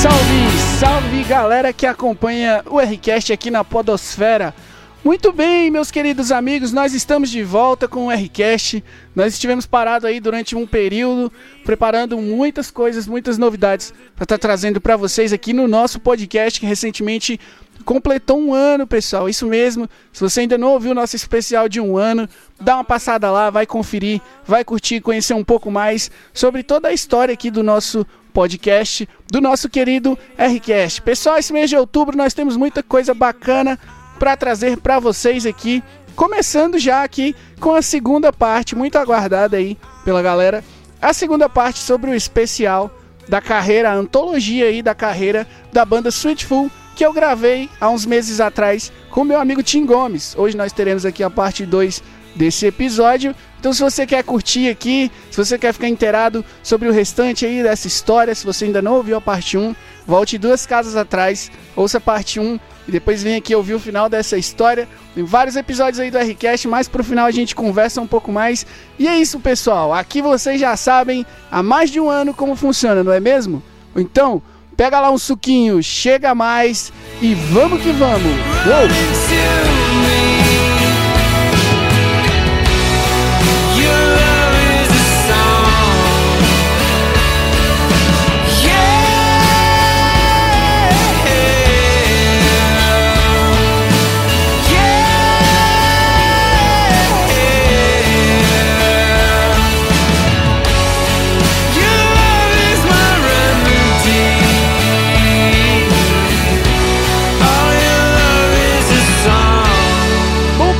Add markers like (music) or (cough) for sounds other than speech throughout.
Salve, salve galera que acompanha o Rcast aqui na Podosfera. Muito bem, meus queridos amigos, nós estamos de volta com o Rcast. Nós estivemos parados aí durante um período, preparando muitas coisas, muitas novidades para estar tá trazendo para vocês aqui no nosso podcast que recentemente completou um ano, pessoal. Isso mesmo. Se você ainda não ouviu o nosso especial de um ano, dá uma passada lá, vai conferir, vai curtir, conhecer um pouco mais sobre toda a história aqui do nosso podcast do nosso querido Rcast. Pessoal, esse mês de outubro nós temos muita coisa bacana para trazer para vocês aqui, começando já aqui com a segunda parte, muito aguardada aí pela galera, a segunda parte sobre o especial da carreira, a antologia aí da carreira da banda Sweetful, que eu gravei há uns meses atrás com meu amigo Tim Gomes. Hoje nós teremos aqui a parte 2 desse episódio. Então, se você quer curtir aqui, se você quer ficar inteirado sobre o restante aí dessa história, se você ainda não ouviu a parte 1, volte duas casas atrás, ouça a parte 1 e depois vem aqui ouvir o final dessa história. Tem vários episódios aí do Rcast, mas pro final a gente conversa um pouco mais. E é isso, pessoal. Aqui vocês já sabem há mais de um ano como funciona, não é mesmo? Então, pega lá um suquinho, chega mais e vamos que vamos. Uou!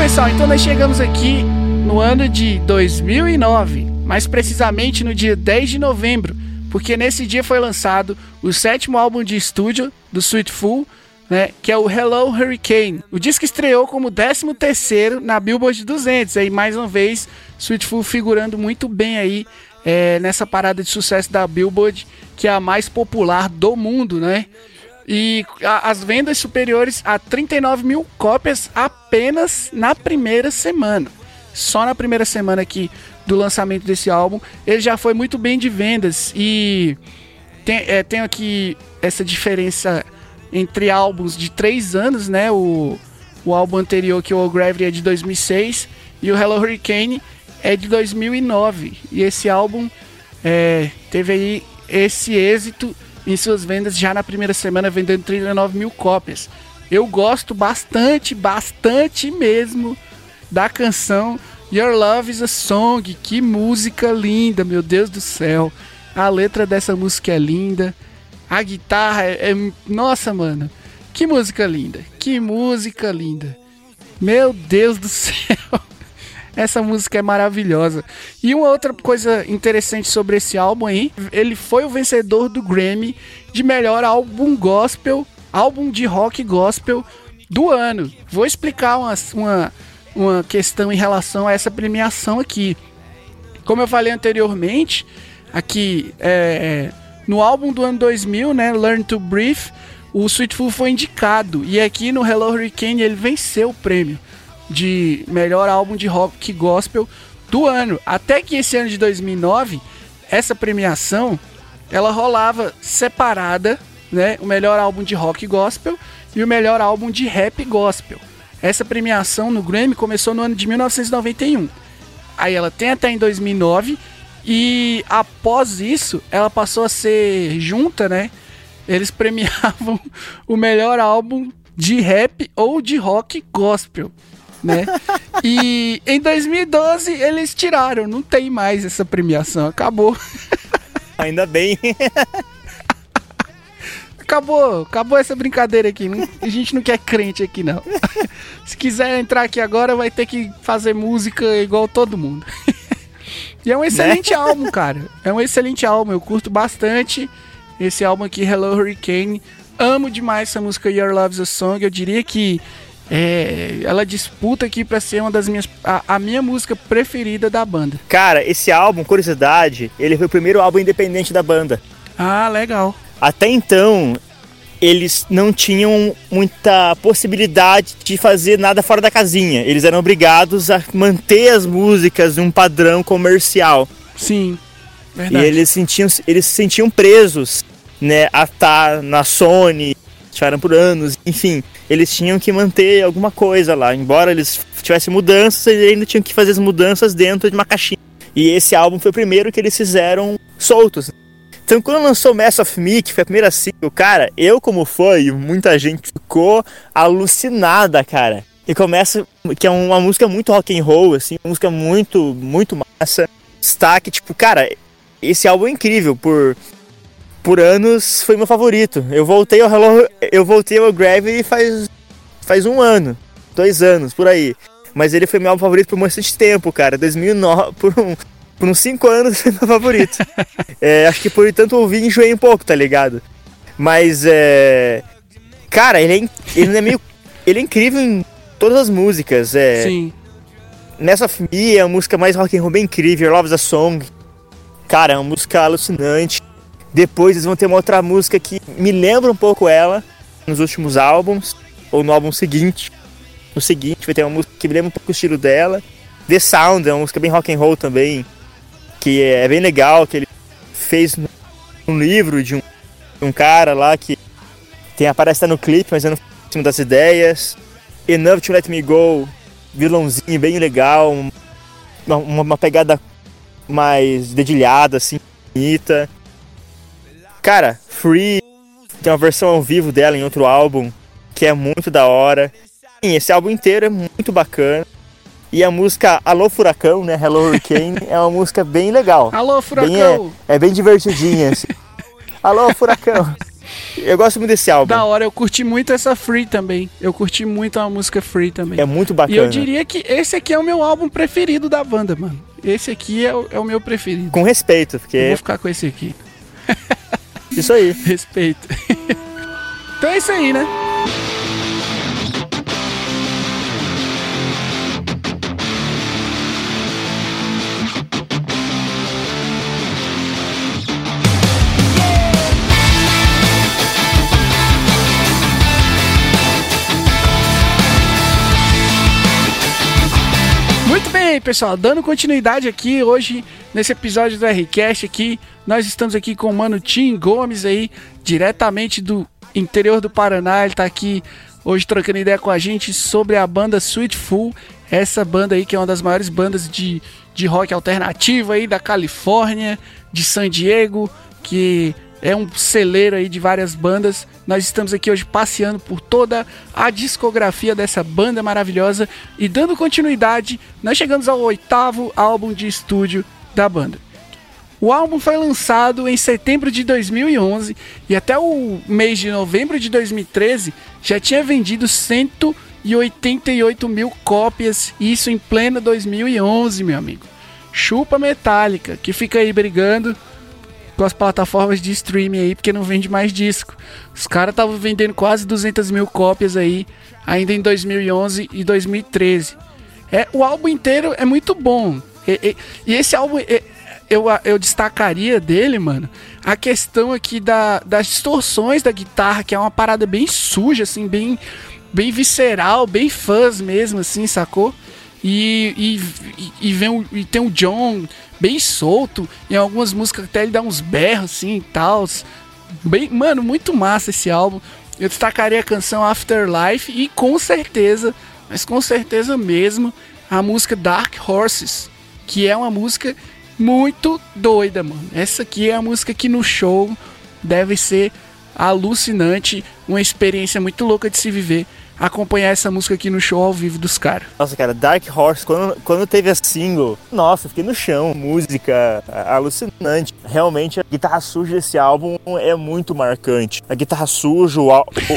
Pessoal, então nós chegamos aqui no ano de 2009, mais precisamente no dia 10 de novembro, porque nesse dia foi lançado o sétimo álbum de estúdio do Sweetful, né, que é o Hello Hurricane. O disco estreou como 13 terceiro na Billboard 200, aí mais uma vez Sweetful figurando muito bem aí é, nessa parada de sucesso da Billboard, que é a mais popular do mundo, né? E a, as vendas superiores a 39 mil cópias apenas na primeira semana. Só na primeira semana aqui do lançamento desse álbum, ele já foi muito bem de vendas. E tem, é, tem aqui essa diferença entre álbuns de três anos, né? O, o álbum anterior, que é o Gravity, é de 2006 e o Hello Hurricane é de 2009. E esse álbum é, teve aí esse êxito em suas vendas já na primeira semana, vendendo 39 mil cópias. Eu gosto bastante, bastante mesmo da canção Your Love is a Song. Que música linda, meu Deus do céu. A letra dessa música é linda. A guitarra é, é. Nossa, mano. Que música linda. Que música linda. Meu Deus do (laughs) céu. Essa música é maravilhosa. E uma outra coisa interessante sobre esse álbum aí, ele foi o vencedor do Grammy de melhor álbum gospel, álbum de rock gospel do ano. Vou explicar uma, uma, uma questão em relação a essa premiação aqui. Como eu falei anteriormente, aqui é, no álbum do ano 2000, né, Learn to Breathe, o Sweetful foi indicado e aqui no Hello Hurricane ele venceu o prêmio de melhor álbum de rock gospel do ano. Até que esse ano de 2009, essa premiação ela rolava separada, né? O melhor álbum de rock gospel e o melhor álbum de rap gospel. Essa premiação no Grammy começou no ano de 1991. Aí ela tem até em 2009 e após isso ela passou a ser junta, né? Eles (laughs) premiavam o melhor álbum de rap ou de rock gospel né? E em 2012 eles tiraram, não tem mais essa premiação, acabou. Ainda bem. acabou, acabou essa brincadeira aqui. A gente não quer crente aqui, não. Se quiser entrar aqui agora, vai ter que fazer música igual todo mundo. e é um excelente né? álbum, cara. É um excelente álbum, eu curto bastante esse álbum aqui, Hello Hurricane. Amo demais essa música Your Love's a Song. Eu diria que é, ela disputa aqui para ser uma das minhas a, a, minha música preferida da banda. Cara, esse álbum, curiosidade, ele foi o primeiro álbum independente da banda. Ah, legal. Até então, eles não tinham muita possibilidade de fazer nada fora da casinha. Eles eram obrigados a manter as músicas em um padrão comercial. Sim. Verdade. E eles sentiam, eles se sentiam presos, né, a estar na Sony, tiveram por anos, enfim, eles tinham que manter alguma coisa lá, embora eles tivessem mudanças, eles ainda tinham que fazer as mudanças dentro de uma caixinha. E esse álbum foi o primeiro que eles fizeram soltos. Então, quando lançou Mass of Me, que foi a primeira single, cara, eu como fã e muita gente ficou alucinada, cara. E começa, que é uma música muito rock and roll, assim, uma música muito, muito massa. Destaque, tipo, cara, esse álbum é incrível, por, por anos foi meu favorito. Eu voltei ao Hello, eu voltei ao Gravity faz, faz um ano, dois anos, por aí. Mas ele foi meu álbum favorito por bastante tempo, cara. 2009, por, um, por uns 5 anos foi meu favorito. (laughs) é, acho que por tanto ouvir enjoei um pouco, tá ligado? Mas é. Cara, ele é, ele é meio. ele é incrível em todas as músicas. É, Sim. Nessa Me é a música mais rock and roll bem incrível, Love the Song. Cara, é uma música alucinante. Depois eles vão ter uma outra música que me lembra um pouco ela nos últimos álbuns, ou no álbum seguinte. No seguinte vai ter uma música que me lembra um pouco o estilo dela. The Sound é uma música bem rock and roll também, que é bem legal, que ele fez um livro de um, de um cara lá que tem aparece no clipe, mas eu não cima das ideias. Enough to Let Me Go, vilãozinho bem legal, uma, uma pegada mais dedilhada, assim, bonita. Cara, Free tem uma versão ao vivo dela em outro álbum que é muito da hora. Sim, esse álbum inteiro é muito bacana. E a música Alô Furacão, né? Hello Hurricane, (laughs) é uma música bem legal. Alô, Furacão! Bem, é, é bem divertidinha. Assim. Alô Furacão! Eu gosto muito desse álbum. Da hora, eu curti muito essa Free também. Eu curti muito a música Free também. É muito bacana. E eu diria que esse aqui é o meu álbum preferido da banda, mano. Esse aqui é o, é o meu preferido. Com respeito, porque. Eu vou ficar com esse aqui. (laughs) Isso aí. (laughs) Respeito. então é isso aí, né? Muito bem, pessoal, dando continuidade aqui hoje nesse episódio do Rcast aqui, nós estamos aqui com o mano Tim Gomes aí, diretamente do interior do Paraná, ele tá aqui hoje trocando ideia com a gente sobre a banda Sweetful, essa banda aí que é uma das maiores bandas de, de rock alternativo aí da Califórnia, de San Diego, que é um celeiro aí de várias bandas. Nós estamos aqui hoje passeando por toda a discografia dessa banda maravilhosa e dando continuidade, nós chegamos ao oitavo álbum de estúdio da banda. O álbum foi lançado em setembro de 2011 e até o mês de novembro de 2013 já tinha vendido 188 mil cópias, isso em pleno 2011, meu amigo. Chupa Metallica, que fica aí brigando com as plataformas de streaming aí, porque não vende mais disco. Os caras estavam vendendo quase 200 mil cópias aí, ainda em 2011 e 2013. É, o álbum inteiro é muito bom. E, e, e esse álbum, eu, eu destacaria dele, mano, a questão aqui da, das distorções da guitarra, que é uma parada bem suja, assim, bem, bem visceral, bem fãs mesmo, assim, sacou? E, e, e, vem o, e tem o John bem solto. Em algumas músicas até ele dá uns berros assim e tal. Bem, mano, muito massa esse álbum. Eu destacaria a canção Afterlife e com certeza, mas com certeza mesmo, a música Dark Horses, que é uma música muito doida, mano. Essa aqui é a música que no show deve ser alucinante, uma experiência muito louca de se viver acompanhar essa música aqui no show ao vivo dos caras. Nossa, cara, Dark Horse, quando, quando teve a single, nossa, fiquei no chão. Música alucinante. Realmente, a guitarra suja desse álbum é muito marcante. A guitarra suja, o,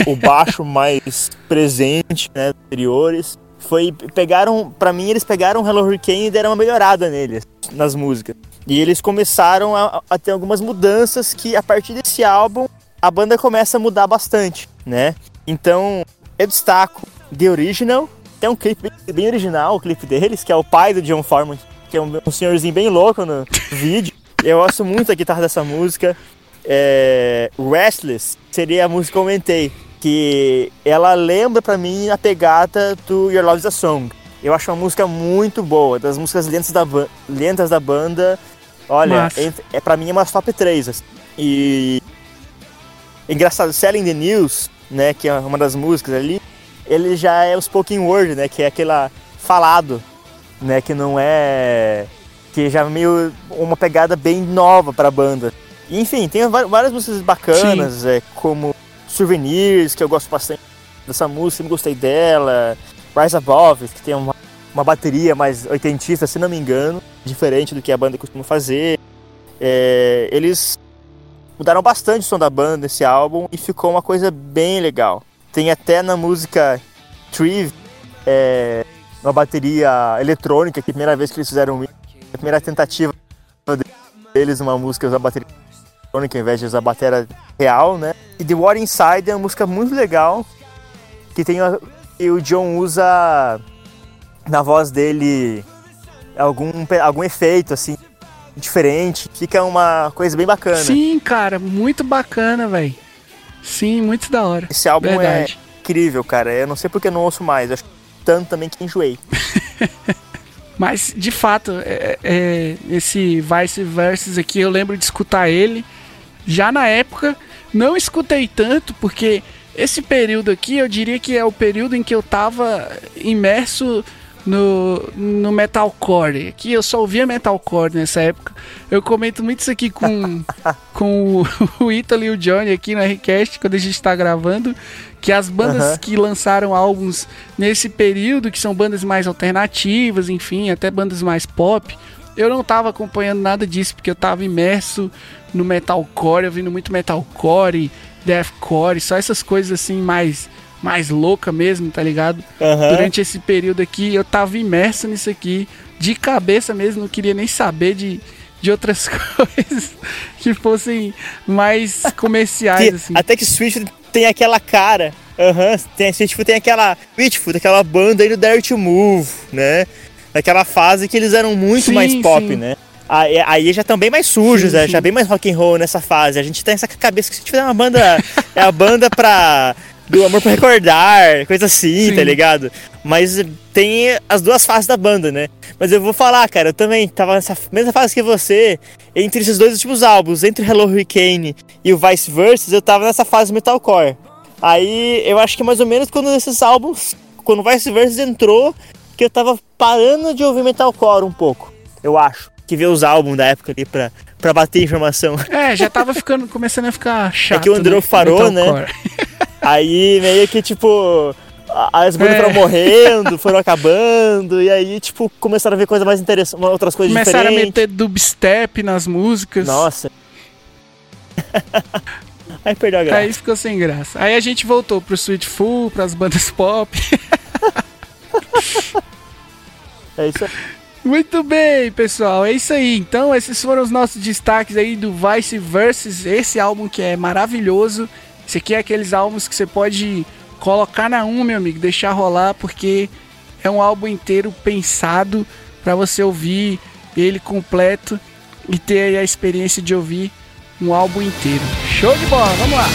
o baixo (laughs) mais presente, né, anteriores. Foi, pegaram, para mim, eles pegaram Hello Hurricane e deram uma melhorada neles, nas músicas. E eles começaram a, a ter algumas mudanças que, a partir desse álbum, a banda começa a mudar bastante, né? Então, eu destaco The Original. Tem um clipe bem, bem, original, o clipe deles, que é o pai do John Foreman, que é um, um senhorzinho bem louco no (laughs) vídeo. Eu gosto muito da guitarra dessa música. É, Restless seria a música que eu comentei, que ela lembra para mim a pegada do Your Love is a Song. Eu acho uma música muito boa, das músicas lentas da, lentas da banda. Olha, é, é pra mim é umas top 3. Assim. E. Engraçado, Selling the News, né? Que é uma das músicas ali, ele já é o spoken word, né? Que é aquela falado, né? Que não é. Que já é meio uma pegada bem nova pra banda. Enfim, tem várias músicas bacanas, é, como Souvenirs, que eu gosto bastante dessa música, sempre gostei dela. Rise Above, que tem uma, uma bateria mais oitentista, se não me engano, diferente do que a banda costuma fazer. É, eles mudaram bastante o som da banda nesse álbum e ficou uma coisa bem legal. Tem até na música Triv é, uma bateria eletrônica, que é a primeira vez que eles fizeram isso, a primeira tentativa deles uma música usar bateria eletrônica ao invés de usar bateria real, né? E The War Inside é uma música muito legal, que tem a- e o John usa na voz dele algum, algum efeito assim diferente, fica uma coisa bem bacana. Sim, cara, muito bacana, velho. Sim, muito da hora. Esse álbum Verdade. é incrível, cara. Eu não sei porque eu não ouço mais. Eu acho tanto também que enjoei. (laughs) Mas, de fato, é, é, esse Vice Versus aqui, eu lembro de escutar ele. Já na época, não escutei tanto, porque esse período aqui, eu diria que é o período em que eu tava imerso no, no metalcore. Aqui eu só ouvia metalcore nessa época. Eu comento muito isso aqui com, (laughs) com o, o Ítalo e o Johnny aqui no Rcast, quando a gente tá gravando. Que as bandas que lançaram álbuns nesse período, que são bandas mais alternativas, enfim, até bandas mais pop, eu não tava acompanhando nada disso, porque eu tava imerso no metalcore, ouvindo muito metalcore, deathcore, só essas coisas assim mais mais louca mesmo, tá ligado? Aham. Durante esse período aqui, eu tava imerso nisso aqui, de cabeça mesmo, não queria nem saber de, de outras (laughs) coisas que fossem mais comerciais, Que- assim. Até que Swift tem aquela cara. Aham, tem, tem aquela. Swiftfoot, aquela banda aí do Dare to Move, né? Naquela fase que eles eram muito Sim, mais pop, sim. né? Aí, aí já estão bem mais sujos, Sim, né? já bem mais rock and roll nessa fase. A gente tem essa cabeça que se tiver uma banda. (laughs) é a banda pra. Do amor pra recordar, coisa assim, Sim. tá ligado? Mas tem as duas fases da banda, né? Mas eu vou falar, cara, eu também tava nessa mesma fase que você, entre esses dois últimos álbuns, entre Hello Hurricane e o Vice Versa, eu tava nessa fase metalcore. Aí eu acho que mais ou menos quando esses álbuns, quando o Vice Versa entrou, que eu tava parando de ouvir metalcore um pouco, eu acho. Que ver os álbuns da época ali pra, pra bater informação. (laughs) É, já tava ficando, começando a ficar chato. É que o Andreu né? parou, né? (laughs) Aí meio que tipo. a- As bandas É. foram morrendo, foram acabando, e aí, tipo, começaram a ver coisas mais interessantes, outras coisas Começaram a diferentes. meter dubstep nas músicas. Nossa. (laughs) aí perdeu a graça. Aí ficou sem graça. Aí a gente voltou pro Sweet Full, pras bandas pop. É isso aí. Muito bem, pessoal. É isso aí. Então, esses foram os nossos destaques aí do Vice Versus. Esse álbum que é maravilhoso. Esse aqui é aqueles álbuns que você pode colocar na 1, meu amigo, deixar rolar, porque é um álbum inteiro pensado para você ouvir ele completo e ter aí a experiência de ouvir um álbum inteiro. Show de bola, vamos lá.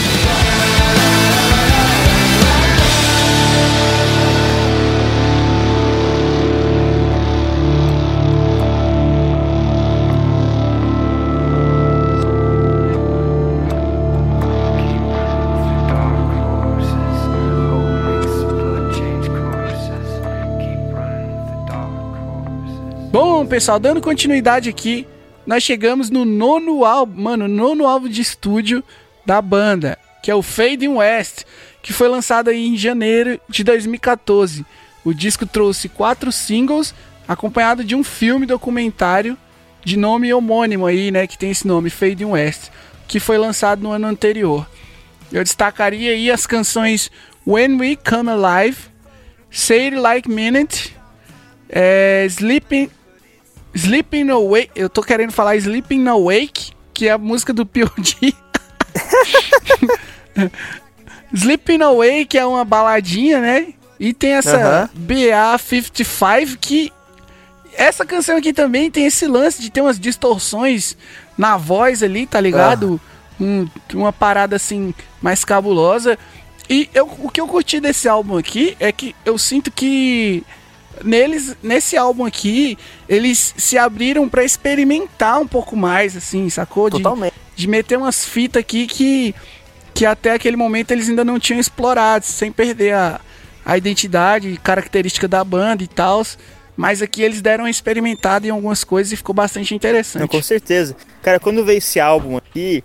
Pessoal, dando continuidade aqui, nós chegamos no nono álbum, mano, nono álbum de estúdio da banda, que é o Fade West, que foi lançado aí em janeiro de 2014. O disco trouxe quatro singles, acompanhado de um filme documentário de nome homônimo aí, né, que tem esse nome, Fade West, que foi lançado no ano anterior. Eu destacaria aí as canções When We Come Alive, Say It Like Minute, é, Sleeping Sleeping Awake, eu tô querendo falar Sleeping Awake, que é a música do P.O.D. (laughs) Sleeping Awake é uma baladinha, né? E tem essa Aham. BA55 que essa canção aqui também tem esse lance de ter umas distorções na voz ali, tá ligado? Um- uma parada assim mais cabulosa. E eu, o que eu curti desse álbum aqui é que eu sinto que neles, nesse álbum aqui, eles se abriram para experimentar um pouco mais, assim, sacou? De, Totalmente. de meter umas fitas aqui que, que até aquele momento eles ainda não tinham explorado, sem perder a, a identidade e característica da banda e tal. Mas aqui eles deram uma experimentada em algumas coisas e ficou bastante interessante. Não, com certeza. Cara, quando veio esse álbum aqui,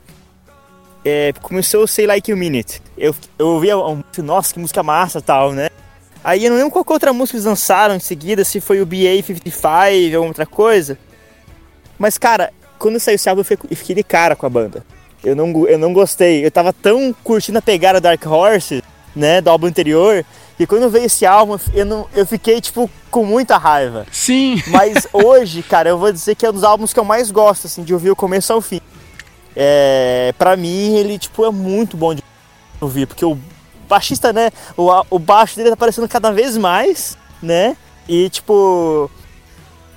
é, começou o Say Like You Minute. Eu, eu ouvi, um, nossa, que música massa tal, né? Aí eu não lembro qual outra música eles lançaram em seguida, se foi o BA55 ou outra coisa. Mas, cara, quando saiu esse álbum eu fiquei de cara com a banda. Eu não, eu não gostei. Eu tava tão curtindo a pegada Dark Horse, né, do álbum anterior, e quando veio esse álbum, eu, não, eu fiquei, tipo, com muita raiva. Sim. (laughs) Mas hoje, cara, eu vou dizer que é um dos álbuns que eu mais gosto, assim, de ouvir o começo ao fim. É, pra mim, ele, tipo, é muito bom de ouvir, porque o baixista, né, o, o baixo dele tá aparecendo cada vez mais, né, e, tipo...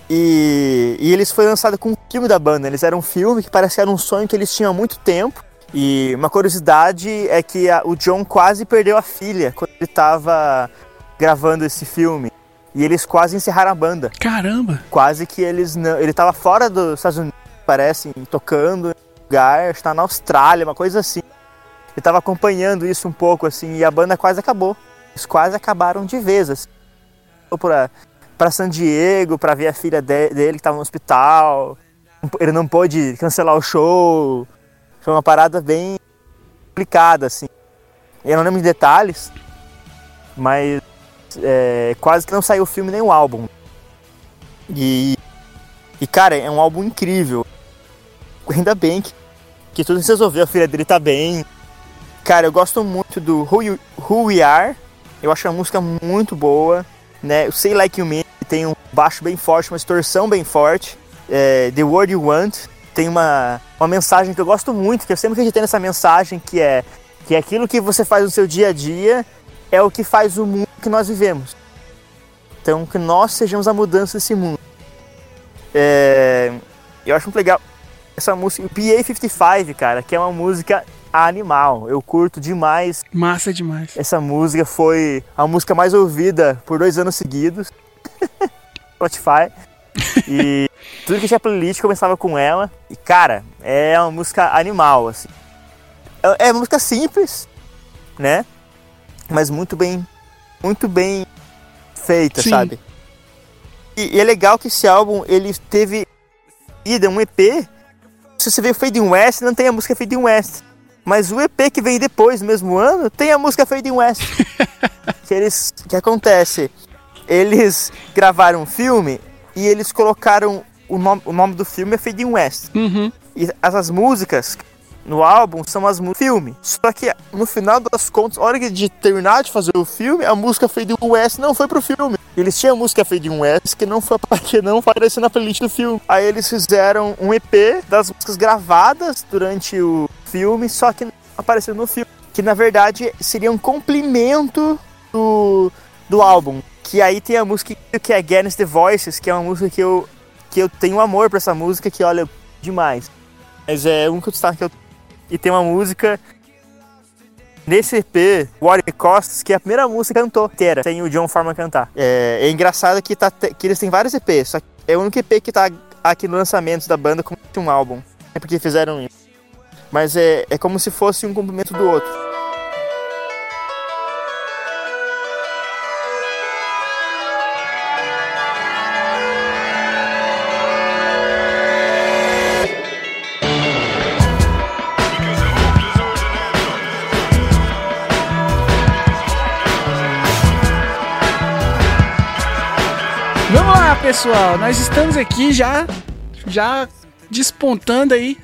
E, e eles foi lançado com um filme da banda. Eles eram um filme que parecia que era um sonho que eles tinham há muito tempo. E uma curiosidade é que a, o John quase perdeu a filha quando ele estava gravando esse filme. E eles quase encerraram a banda. Caramba! Quase que eles não. Ele estava fora dos Estados Unidos, parece, tocando em lugar, está na Austrália, uma coisa assim. Ele estava acompanhando isso um pouco, assim, e a banda quase acabou. Eles quase acabaram de vez, assim. Pra, pra San Diego, pra ver a filha de, dele que estava no hospital. Ele não pôde cancelar o show. Foi uma parada bem complicada, assim. Eu não lembro de detalhes, mas é, quase que não saiu o filme nem o álbum. E, e, cara, é um álbum incrível. Ainda bem que, que tudo se resolveu, a filha dele tá bem. Cara, eu gosto muito do Who, you, Who We Are. Eu acho a música muito boa. Né? O Say Like You Mean tem um baixo bem forte, uma distorção bem forte. É, The Word You Want tem uma, uma mensagem que eu gosto muito, que eu sempre acreditei nessa mensagem, que é que aquilo que você faz no seu dia a dia é o que faz o mundo que nós vivemos. Então, que nós sejamos a mudança desse mundo. É, eu acho muito legal essa música, o PA55, cara, que é uma música animal. Eu curto demais. Massa demais. Essa música foi a música mais ouvida por dois anos seguidos. (laughs) Spotify. E (laughs) tudo que tinha playlist começava com ela. E, cara, é uma música animal, assim. É, é uma música simples, né? Mas muito bem, muito bem feita, Sim. sabe? E, e, é legal que esse álbum, ele teve ida um EP. Se você vê o Fade in West, não tem a música Fade in West. Mas o EP que vem depois, no mesmo ano, tem a música Fade in West. (laughs) que eles, que acontece? Eles gravaram um filme e eles colocaram o nome, o nome do filme é Fade in West. Uhum. E essas músicas no álbum são as músicas filme. Só que no final das contas, na hora de terminar de fazer o filme, a música Fade West não foi pro filme. Eles tinham a música Fade West que não foi que não apareceu na playlist do filme. Aí eles fizeram um EP das músicas gravadas durante o filme, só que não apareceu no filme. Que na verdade seria um complemento do, do álbum. Que aí tem a música que é Against the Voices, que é uma música que eu, que eu tenho amor pra essa música, que olha, demais. Mas é um que eu destaque que eu... E tem uma música nesse EP, What It Costs, que é a primeira música que cantou inteira, sem o John Farman cantar. É, é engraçado que, tá, que eles têm vários EPs, só que é o único EP que tá aqui no lançamento da banda com um álbum. É porque fizeram isso. Mas é, é como se fosse um complemento do outro. Pessoal, nós estamos aqui já já despontando aí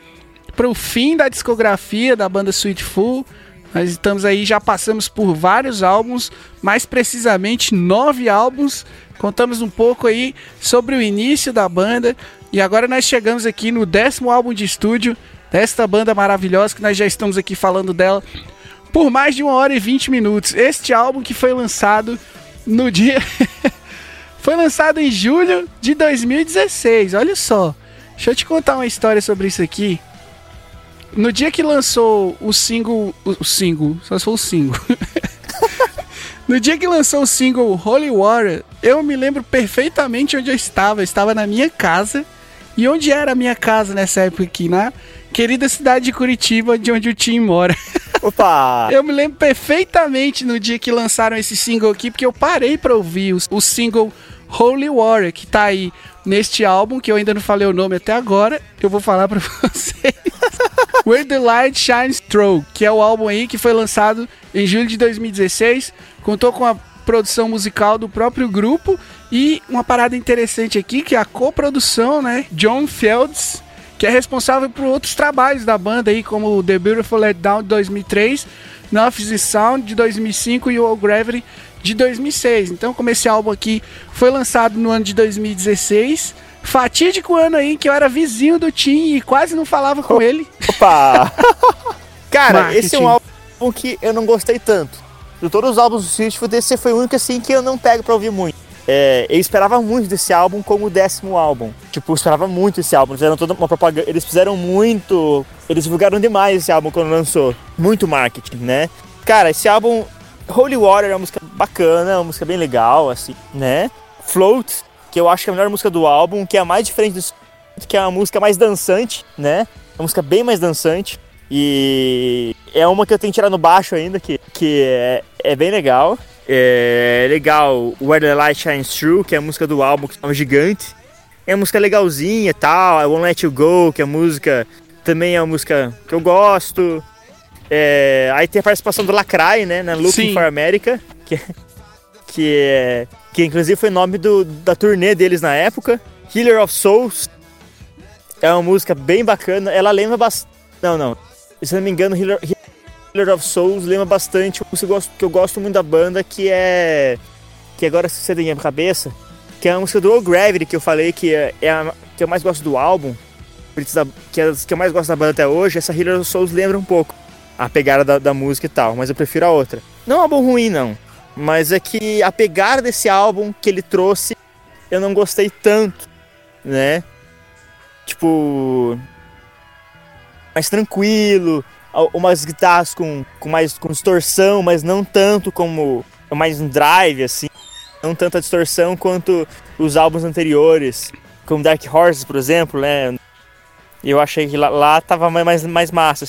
para o fim da discografia da banda Sweet Full. Nós estamos aí, já passamos por vários álbuns, mais precisamente nove álbuns. Contamos um pouco aí sobre o início da banda e agora nós chegamos aqui no décimo álbum de estúdio desta banda maravilhosa que nós já estamos aqui falando dela por mais de uma hora e vinte minutos. Este álbum que foi lançado no dia (laughs) Foi lançado em julho de 2016. Olha só. Deixa eu te contar uma história sobre isso aqui. No dia que lançou o single. O single, só se for o single. (laughs) no dia que lançou o single Holy Water eu me lembro perfeitamente onde eu estava. Eu estava na minha casa. E onde era a minha casa nessa época aqui, na querida cidade de Curitiba, de onde o Tim mora. (laughs) Opa! eu me lembro perfeitamente no dia que lançaram esse single aqui, porque eu parei para ouvir o, o single Holy Warrior, que tá aí neste álbum, que eu ainda não falei o nome até agora, eu vou falar para (laughs) vocês. Where the Light Shines Through, que é o álbum aí que foi lançado em julho de 2016, contou com a produção musical do próprio grupo e uma parada interessante aqui que é a coprodução, né? John Fields, que é responsável por outros trabalhos da banda aí, como The Beautiful Let Down 2003 Nuff the Sound de 2005 e o All Gravity de 2006. Então, como esse álbum aqui foi lançado no ano de 2016, fatídico ano aí que eu era vizinho do Tim e quase não falava com ele. Opa! (laughs) Cara, Marketing. esse é um álbum que eu não gostei tanto. De todos os álbuns do Swift, esse foi o único assim que eu não pego pra ouvir muito. É, eu esperava muito desse álbum como o décimo álbum. Tipo, eu esperava muito esse álbum. Eles fizeram toda uma propaganda. Eles fizeram muito. Eles divulgaram demais esse álbum quando lançou. Muito marketing, né? Cara, esse álbum. Holy Water é uma música bacana, é uma música bem legal, assim, né? Float, que eu acho que é a melhor música do álbum, que é a mais diferente do que é uma música mais dançante, né? É uma música bem mais dançante. E é uma que eu tenho que tirar no baixo ainda, que, que é, é bem legal. É legal Where the Light Shines Through, que é a música do álbum que é gigante. É uma música legalzinha e tal. I Won't Let You Go, que é a música também é uma música que eu gosto. É, aí tem a participação do Lacrae, né, na Looking Sim. for America, que, que, é, que inclusive foi nome do, da turnê deles na época. Healer of Souls é uma música bem bacana. Ela lembra bastante. Não, não. Se não me engano, Healer, Killer of Souls lembra bastante música que eu gosto muito da banda, que é. Que agora você tem na cabeça, que é a música do Old Gravity, que eu falei que é, é a que eu mais gosto do álbum, que é a que eu mais gosto da banda até hoje. Essa Healer of Souls lembra um pouco a pegada da, da música e tal, mas eu prefiro a outra. Não é um álbum ruim, não, mas é que a pegada desse álbum que ele trouxe eu não gostei tanto, né? Tipo. Mais tranquilo, umas guitarras com, com mais com distorção, mas não tanto como mais um drive assim, não tanta distorção quanto os álbuns anteriores, como Dark Horses, por exemplo, né? Eu achei que lá, lá tava mais mais massa.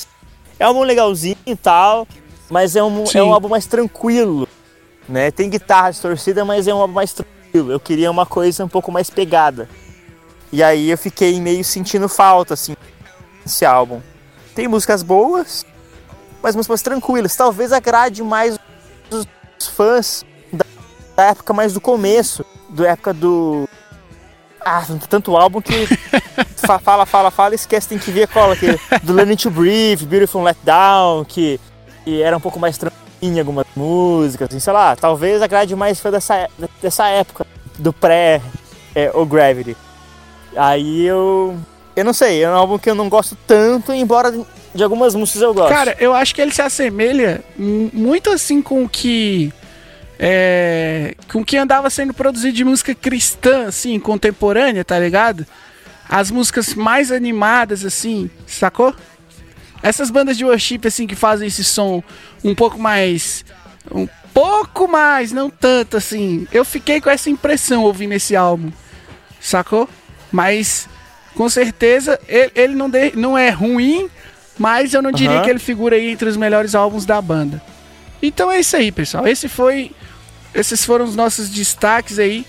É um álbum legalzinho e tal, mas é um, é um álbum mais tranquilo, né? Tem guitarra distorcida, mas é um álbum mais tranquilo. Eu queria uma coisa um pouco mais pegada. E aí eu fiquei meio sentindo falta assim desse álbum. Tem músicas boas, mas músicas tranquilas. Talvez agrade mais os fãs da, época mais do começo, da época do. Ah, tanto álbum que (laughs) fala, fala, fala, esquece, tem que ver cola. Que, do Learning to Breathe, Beautiful Let Down, que, que era um pouco mais tranquilo em algumas músicas, assim, sei lá, talvez agrade mais fã dessa, dessa época, do pré é, o Gravity. Aí eu eu não sei, é um álbum que eu não gosto tanto, embora de algumas músicas eu gosto. Cara, eu acho que ele se assemelha muito assim com o que. É, com o que andava sendo produzido de música cristã, assim, contemporânea, tá ligado? As músicas mais animadas, assim, sacou? Essas bandas de worship, assim, que fazem esse som um pouco mais. Um pouco mais, não tanto, assim. Eu fiquei com essa impressão ouvindo esse álbum, sacou? Mas com certeza ele, ele não, de, não é ruim, mas eu não diria uhum. que ele figura aí entre os melhores álbuns da banda. Então é isso aí, pessoal. Esse foi, esses foram os nossos destaques aí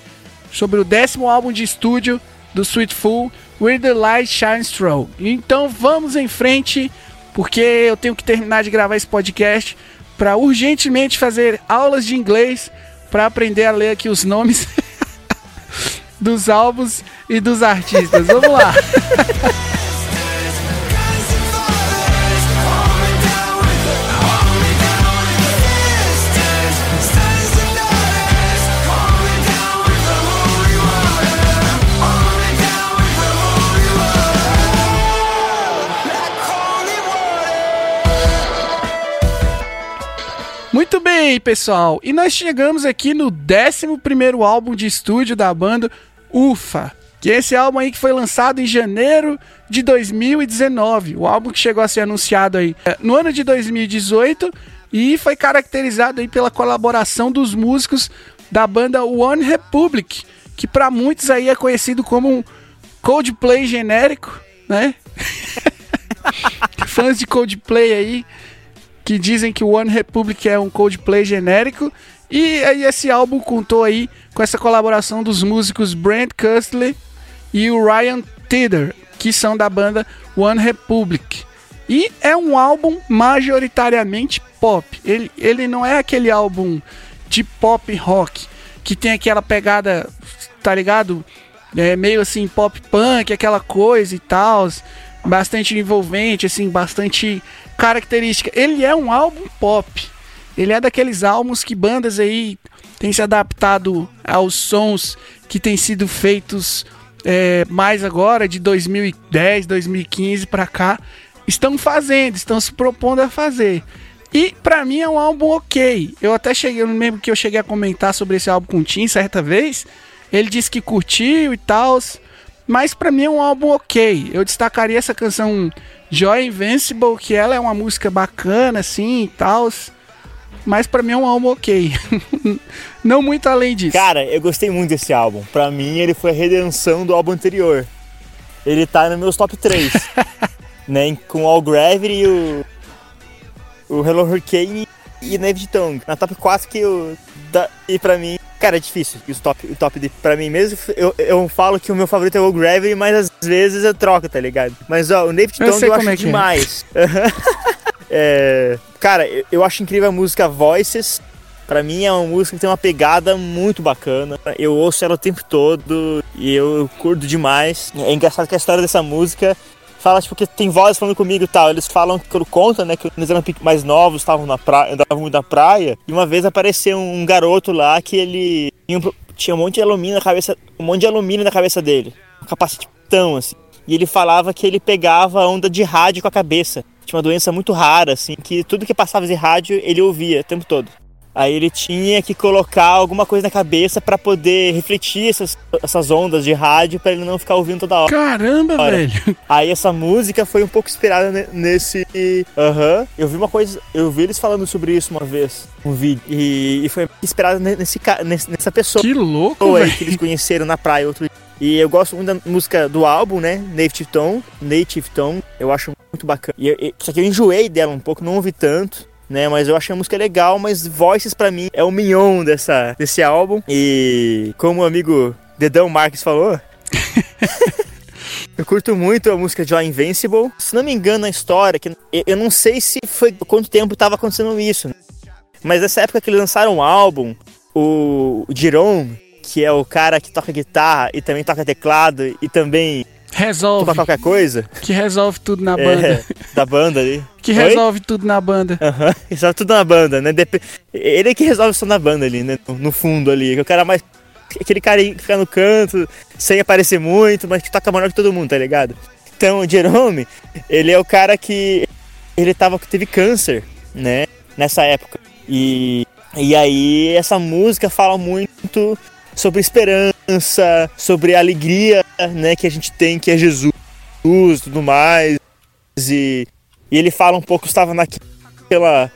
sobre o décimo álbum de estúdio do Sweet Fool, Where the Light Shines Through. Então vamos em frente, porque eu tenho que terminar de gravar esse podcast para urgentemente fazer aulas de inglês para aprender a ler aqui os nomes (laughs) dos álbuns e dos artistas. Vamos lá. (laughs) Muito bem, pessoal. E nós chegamos aqui no 11 álbum de estúdio da banda, Ufa, que é esse álbum aí que foi lançado em janeiro de 2019, o álbum que chegou a ser anunciado aí é, no ano de 2018 e foi caracterizado aí pela colaboração dos músicos da banda One Republic, que para muitos aí é conhecido como um Coldplay genérico, né? (laughs) Fãs de Coldplay aí que dizem que o One Republic é um Coldplay genérico. E aí esse álbum contou aí com essa colaboração dos músicos Brent Custley e o Ryan Tedder, que são da banda One Republic. E é um álbum majoritariamente pop. Ele, ele não é aquele álbum de pop rock que tem aquela pegada, tá ligado? É meio assim pop punk, aquela coisa e tal, bastante envolvente, assim, bastante característica. Ele é um álbum pop. Ele é daqueles álbuns que bandas aí têm se adaptado aos sons que têm sido feitos é, mais agora, de 2010, 2015 para cá, estão fazendo, estão se propondo a fazer. E para mim é um álbum ok. Eu até cheguei, eu lembro que eu cheguei a comentar sobre esse álbum com o Tim certa vez. Ele disse que curtiu e tal. Mas para mim é um álbum ok. Eu destacaria essa canção Joy Invincible, que ela é uma música bacana, assim e tal. Mas para mim é um álbum ok. (laughs) Não muito além disso. Cara, eu gostei muito desse álbum. Para mim ele foi a redenção do álbum anterior. Ele tá nos meus top 3. (laughs) né? Com All Gravity e o. O Hello Hurricane e Nave Tongue. Na top 4 que eu. Da, e pra mim Cara, é difícil. o top, o top de, pra mim mesmo, eu, eu falo que o meu favorito é o Gravity, mas às vezes eu troco, tá ligado? Mas ó, o David Tongue eu, eu acho é, é demais. (laughs) É. é, cara, eu, eu acho incrível a música Voices. Pra mim é uma música que tem uma pegada muito bacana. Eu ouço ela o tempo todo e eu curto demais. É engraçado que a história dessa música fala, tipo, que tem vozes falando comigo e tal. Eles falam, quando conta, né, que eles eram mais novos, estavam na praia, andavam muito na praia. E uma vez apareceu um garoto lá que ele tinha um, tinha um monte de alumínio na cabeça, um monte de alumínio na cabeça dele. Um capacitão, assim. E ele falava que ele pegava onda de rádio com a cabeça. Tinha uma doença muito rara, assim, que tudo que passava de rádio ele ouvia o tempo todo. Aí ele tinha que colocar alguma coisa na cabeça para poder refletir essas, essas ondas de rádio para ele não ficar ouvindo toda hora. Caramba, velho! Aí essa música foi um pouco inspirada nesse. Aham. Uhum. Eu vi uma coisa. Eu vi eles falando sobre isso uma vez. Um vídeo. E, e foi inspirada nesse, nessa pessoa. Que louco, velho! que eles conheceram na praia outro dia. E eu gosto muito da música do álbum, né? Native Tone. Native Tone. Eu acho muito bacana. E, e, só que eu enjoei dela um pouco, não ouvi tanto né? Mas eu achei a música legal, mas Voices para mim é o mignon dessa, desse álbum. E como o amigo Dedão Marques falou, (laughs) eu curto muito a música de Invincible. Se não me engano a história, que eu não sei se foi quanto tempo estava acontecendo isso, né? mas nessa época que eles lançaram o um álbum, o Jerome, que é o cara que toca guitarra e também toca teclado e também Resolve. Tocar qualquer coisa. Que resolve tudo na banda. É, da banda ali. Que Oi? resolve tudo na banda. Aham, (laughs) uhum, resolve tudo na banda, né? Dep ele é que resolve só na banda ali, né? No fundo ali. Que o cara mais. Aquele cara que fica no canto, sem aparecer muito, mas que toca melhor que todo mundo, tá ligado? Então, o Jerome, ele é o cara que. Ele tava, teve câncer, né? Nessa época. E, e aí, essa música fala muito sobre esperança, sobre a alegria né, que a gente tem, que é Jesus tudo mais. E, e ele fala um pouco, estava naquela.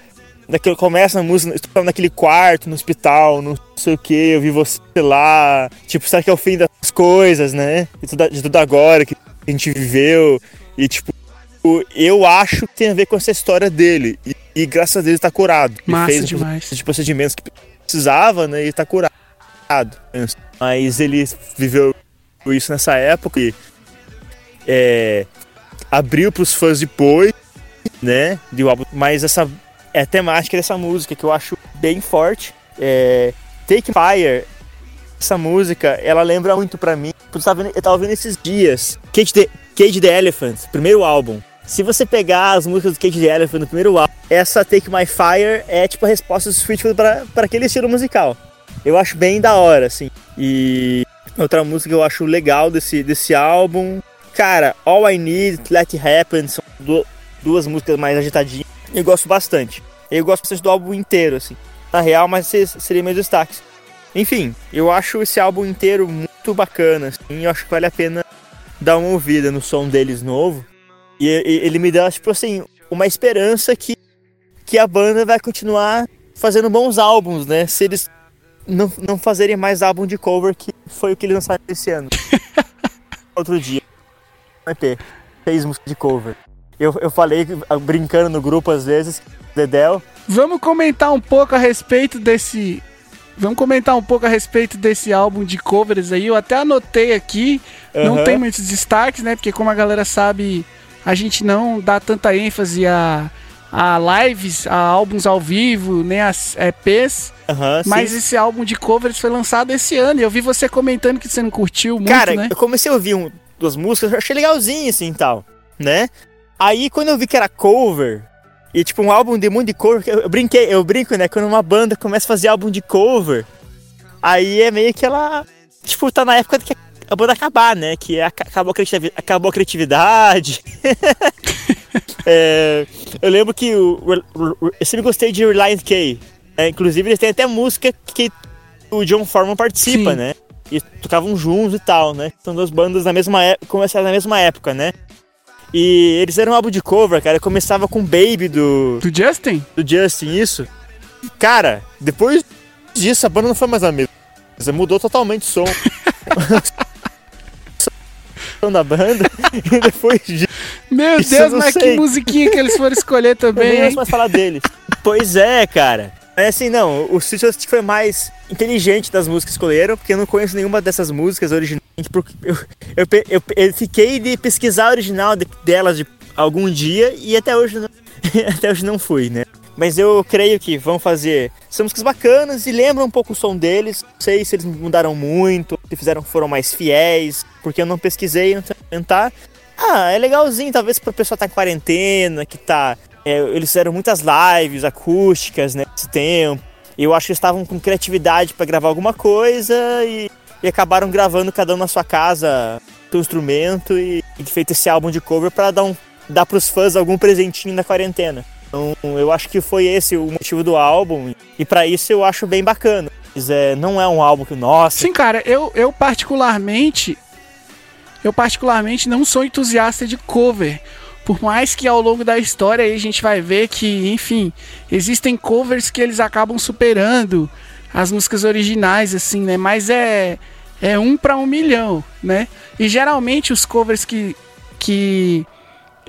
naquele, começa a música, estava naquele quarto no hospital, não sei o que, eu vi você lá. Tipo, será que é o fim das coisas, né? De tudo, de tudo agora que a gente viveu. E tipo, eu acho que tem a ver com essa história dele. E, e graças a Deus está curado. Massa ele fez demais. Tipo, procedimentos que precisava, né? E está curado. Mas ele viveu isso nessa época e é, abriu para os fãs depois, né? De álbum. Mas essa é a temática dessa música que eu acho bem forte. É, Take Fire, essa música, ela lembra muito para mim. Eu tava, eu tava vendo esses dias. Cage the, Cage the Elephant, primeiro álbum. Se você pegar as músicas do Cage the Elephant no primeiro álbum, essa Take My Fire é tipo a resposta do Sweetfield para aquele estilo musical eu acho bem da hora, assim. E outra música que eu acho legal desse, desse álbum, cara, All I Need, Let It Happen, são duas músicas mais agitadinhas. Eu gosto bastante. Eu gosto bastante do álbum inteiro, assim. Na real, mas seria meus destaques. Enfim, eu acho esse álbum inteiro muito bacana, assim. Eu acho que vale a pena dar uma ouvida no som deles novo. E ele me dá, tipo assim, uma esperança que, que a banda vai continuar fazendo bons álbuns, né? Se eles não, não fazerem mais álbum de cover, que foi o que eles lançaram esse ano. (laughs) Outro dia. Um EP. Fez música de cover. Eu, eu falei, brincando no grupo às vezes, Dedel. Vamos comentar um pouco a respeito desse. Vamos comentar um pouco a respeito desse álbum de covers aí. Eu até anotei aqui. Uhum. Não tem muitos destaques, né? Porque como a galera sabe, a gente não dá tanta ênfase a, a lives, a álbuns ao vivo, nem as EPs. Uhum, mas sim. esse álbum de covers foi lançado esse ano. E eu vi você comentando que você não curtiu muito, Cara, né? eu comecei a ouvir um, duas músicas, eu achei legalzinho assim e tal, né? Aí quando eu vi que era cover, e tipo um álbum de muito de cover, eu brinquei, eu brinco, né? Quando uma banda começa a fazer álbum de cover, aí é meio que ela, tipo, tá na época que a banda acabar, né? Que é, acabou, a criatividade, acabou a criatividade. (laughs) é, eu lembro que o, eu sempre gostei de Reliant K. É, inclusive eles têm até música que o John Foreman participa, Sim. né? E tocavam juntos e tal, né? São duas bandas na mesma época, começaram na mesma época, né? E eles eram um álbum de cover, cara. Começava com Baby do. Do Justin? Do Justin, isso. Cara, depois disso a banda não foi mais a mesma. Mudou totalmente o som. (laughs) da banda. (laughs) e depois disso. Meu Deus, mas sei. que musiquinha que eles foram escolher também. Eu nem mais falar deles. pois é, cara. É assim, não, o Switch foi mais inteligente das músicas que escolheram, porque eu não conheço nenhuma dessas músicas originais. Porque eu, eu, eu, eu fiquei de pesquisar a original de, delas de algum dia e até hoje não, (laughs) até hoje não fui, né? Mas eu creio que vão fazer. São músicas bacanas e lembram um pouco o som deles. Não sei se eles mudaram muito, se fizeram foram mais fiéis, porque eu não pesquisei, não tentar. Ah, é legalzinho, talvez para o pessoal tá em quarentena, que tá é, eles fizeram muitas lives acústicas né, nesse tempo. Eu acho que estavam com criatividade para gravar alguma coisa e, e, acabaram gravando cada um na sua casa seu instrumento e, e feito esse álbum de cover para dar um dar para os fãs algum presentinho na quarentena. Então, eu acho que foi esse o motivo do álbum e para isso eu acho bem bacana. Mas, é, não é um álbum que nossa. Sim, cara, eu, eu particularmente eu particularmente não sou entusiasta de cover. Por mais que ao longo da história a gente vai ver que, enfim, existem covers que eles acabam superando as músicas originais, assim, né? Mas é, é um para um milhão, né? E geralmente os covers que, que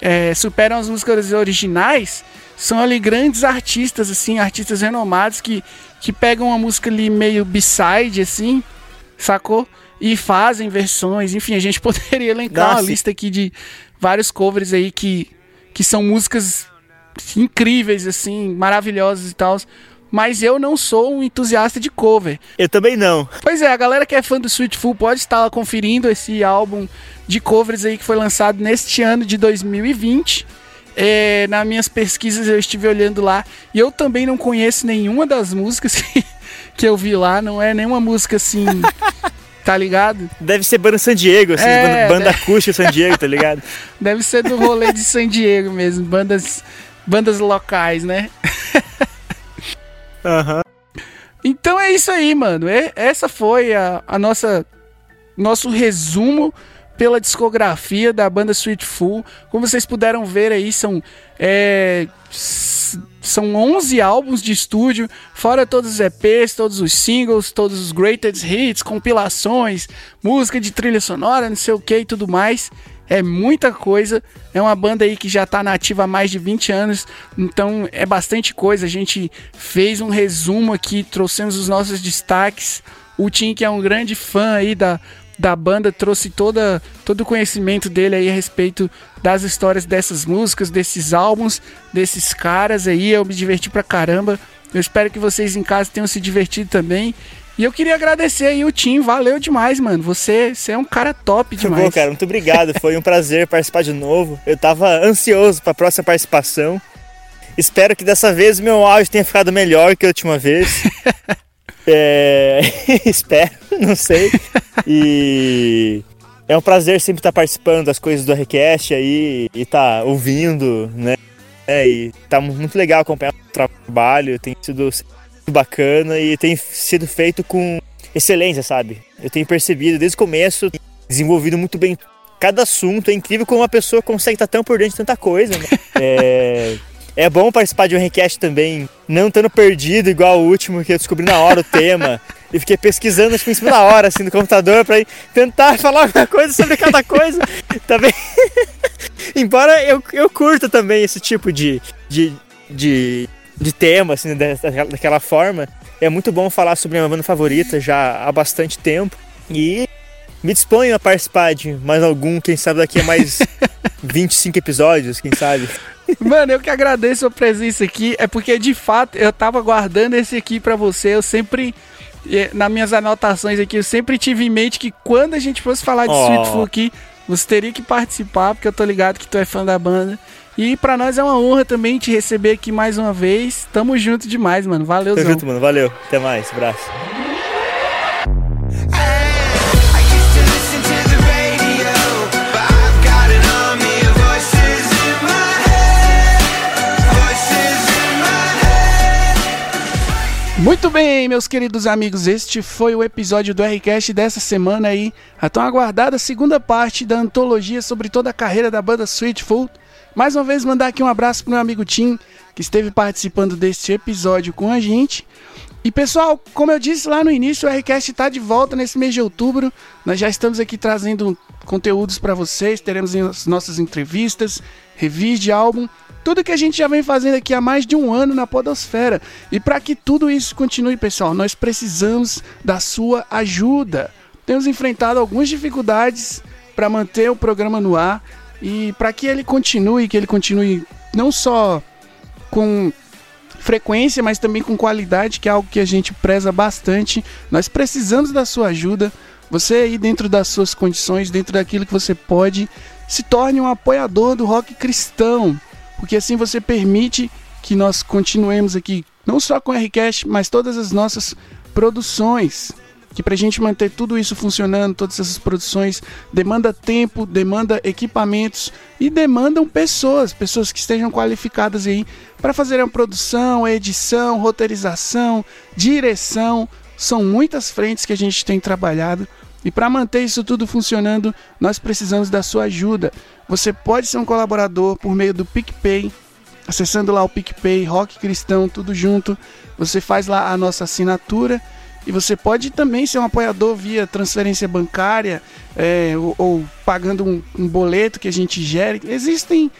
é, superam as músicas originais são ali grandes artistas, assim, artistas renomados que, que pegam uma música ali meio b-side, assim, sacou? E fazem versões, enfim, a gente (laughs) poderia elencar Nossa. uma lista aqui de vários covers aí que, que são músicas incríveis, assim, maravilhosas e tal. Mas eu não sou um entusiasta de cover. Eu também não. Pois é, a galera que é fã do Sweetful pode estar conferindo esse álbum de covers aí que foi lançado neste ano de 2020. É, nas minhas pesquisas eu estive olhando lá e eu também não conheço nenhuma das músicas (laughs) que, que eu vi lá. Não é nenhuma música assim (laughs) tá ligado? Deve ser banda San Diego, assim, é, banda, banda deve... acústica San Diego, tá ligado? (laughs) Deve ser do rolê de San Diego mesmo, bandas, bandas locais, né? Então é isso aí, mano. É, essa foi a, a nossa nosso resumo pela discografia da banda Sweet Full. Como vocês puderam ver aí, são é, são 11 álbuns de estúdio, fora todos os EPs, todos os singles, todos os greatest hits, compilações, música de trilha sonora, não sei o que e tudo mais. É muita coisa. É uma banda aí que já está nativa há mais de 20 anos, então é bastante coisa. A gente fez um resumo aqui, trouxemos os nossos destaques. O Tim, que é um grande fã aí da da banda trouxe toda, todo o conhecimento dele aí a respeito das histórias dessas músicas, desses álbuns, desses caras aí. Eu me diverti pra caramba. Eu espero que vocês em casa tenham se divertido também. E eu queria agradecer aí o Tim, valeu demais, mano. Você, você é um cara top demais. Bom, cara, muito obrigado. Foi um prazer participar de novo. Eu tava ansioso para a próxima participação. Espero que dessa vez meu áudio tenha ficado melhor que a última vez. (laughs) É... (laughs) Espero, não sei. E é um prazer sempre estar participando das coisas do Request aí e estar tá ouvindo, né? É, e tá muito legal acompanhar o trabalho, tem sido bacana e tem sido feito com excelência, sabe? Eu tenho percebido desde o começo, desenvolvido muito bem cada assunto. É incrível como uma pessoa consegue estar tão por dentro de tanta coisa, né? (laughs) É, é bom participar de um request também, não estando perdido igual o último que eu descobri na hora o tema. e fiquei pesquisando tipo, em cima da hora, assim, no computador, pra tentar (laughs) falar alguma coisa sobre cada coisa. Também. (laughs) Embora eu, eu curta também esse tipo de, de, de, de tema, assim, daquela forma. É muito bom falar sobre a minha banda favorita já há bastante tempo. E me disponho a participar de mais algum, quem sabe daqui a mais (laughs) 25 episódios, quem sabe. Mano, eu que agradeço a presença aqui. É porque de fato eu tava guardando esse aqui para você. Eu sempre nas minhas anotações aqui, eu sempre tive em mente que quando a gente fosse falar de oh. Sweetful aqui, você teria que participar, porque eu tô ligado que tu é fã da banda. E para nós é uma honra também te receber aqui mais uma vez. Tamo junto demais, mano. Valeu, Tamo junto, mano. Valeu. Até mais. Abraço. Muito bem, meus queridos amigos, este foi o episódio do Rcast dessa semana aí, a tão aguardada segunda parte da antologia sobre toda a carreira da banda Sweetful. Mais uma vez mandar aqui um abraço pro meu amigo Tim, que esteve participando deste episódio com a gente. E pessoal, como eu disse lá no início, o Rcast está de volta nesse mês de outubro. Nós já estamos aqui trazendo conteúdos para vocês, teremos as nossas entrevistas, reviews de álbum tudo que a gente já vem fazendo aqui há mais de um ano na Podosfera. E para que tudo isso continue, pessoal, nós precisamos da sua ajuda. Temos enfrentado algumas dificuldades para manter o programa no ar e para que ele continue, que ele continue não só com frequência, mas também com qualidade, que é algo que a gente preza bastante. Nós precisamos da sua ajuda. Você aí dentro das suas condições, dentro daquilo que você pode, se torne um apoiador do rock cristão porque assim você permite que nós continuemos aqui, não só com o Rcast, mas todas as nossas produções. Que para a gente manter tudo isso funcionando, todas essas produções, demanda tempo, demanda equipamentos e demandam pessoas, pessoas que estejam qualificadas aí para fazer a produção, a edição, roteirização, direção. São muitas frentes que a gente tem trabalhado e para manter isso tudo funcionando, nós precisamos da sua ajuda. Você pode ser um colaborador por meio do PicPay, acessando lá o PicPay, Rock Cristão, tudo junto. Você faz lá a nossa assinatura e você pode também ser um apoiador via transferência bancária é, ou, ou, pagando um, um boleto que a gente gere. Existem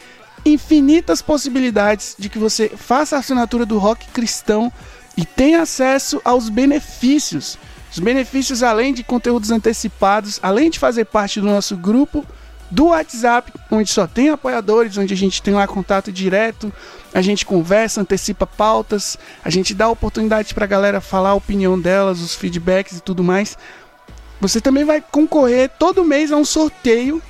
infinitas possibilidades de que você faça a assinatura do Rock Cristão e tenha acesso aos benefícios os benefícios, além de conteúdos antecipados, além de fazer parte do nosso grupo do WhatsApp, onde só tem apoiadores, onde a gente tem lá contato direto, a gente conversa, antecipa pautas, a gente dá oportunidade para a galera falar a opinião delas, os feedbacks e tudo mais. Você também vai concorrer todo mês a um sorteio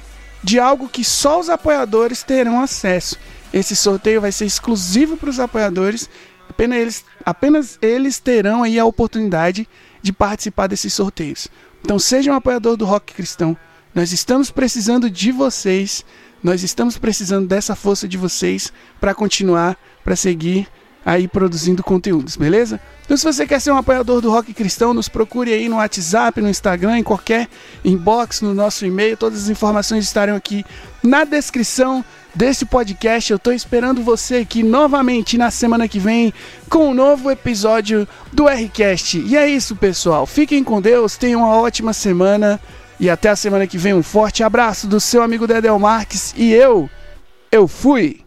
de algo que só os apoiadores terão acesso. Esse sorteio vai ser exclusivo para os apoiadores, apenas eles, apenas eles terão aí a oportunidade de participar desses sorteios. Então seja um apoiador do Rock Cristão. Nós estamos precisando de vocês. Nós estamos precisando dessa força de vocês para continuar, para seguir aí produzindo conteúdos, beleza? Então se você quer ser um apoiador do Rock Cristão, nos procure aí no WhatsApp, no Instagram, em qualquer inbox, no nosso e-mail. Todas as informações estarão aqui na descrição desse podcast. Eu estou esperando você aqui novamente na semana que vem com um novo episódio do Rcast. E é isso, pessoal. Fiquem com Deus, tenham uma ótima semana e até a semana que vem. Um forte abraço do seu amigo Dedel Marques e eu, eu fui.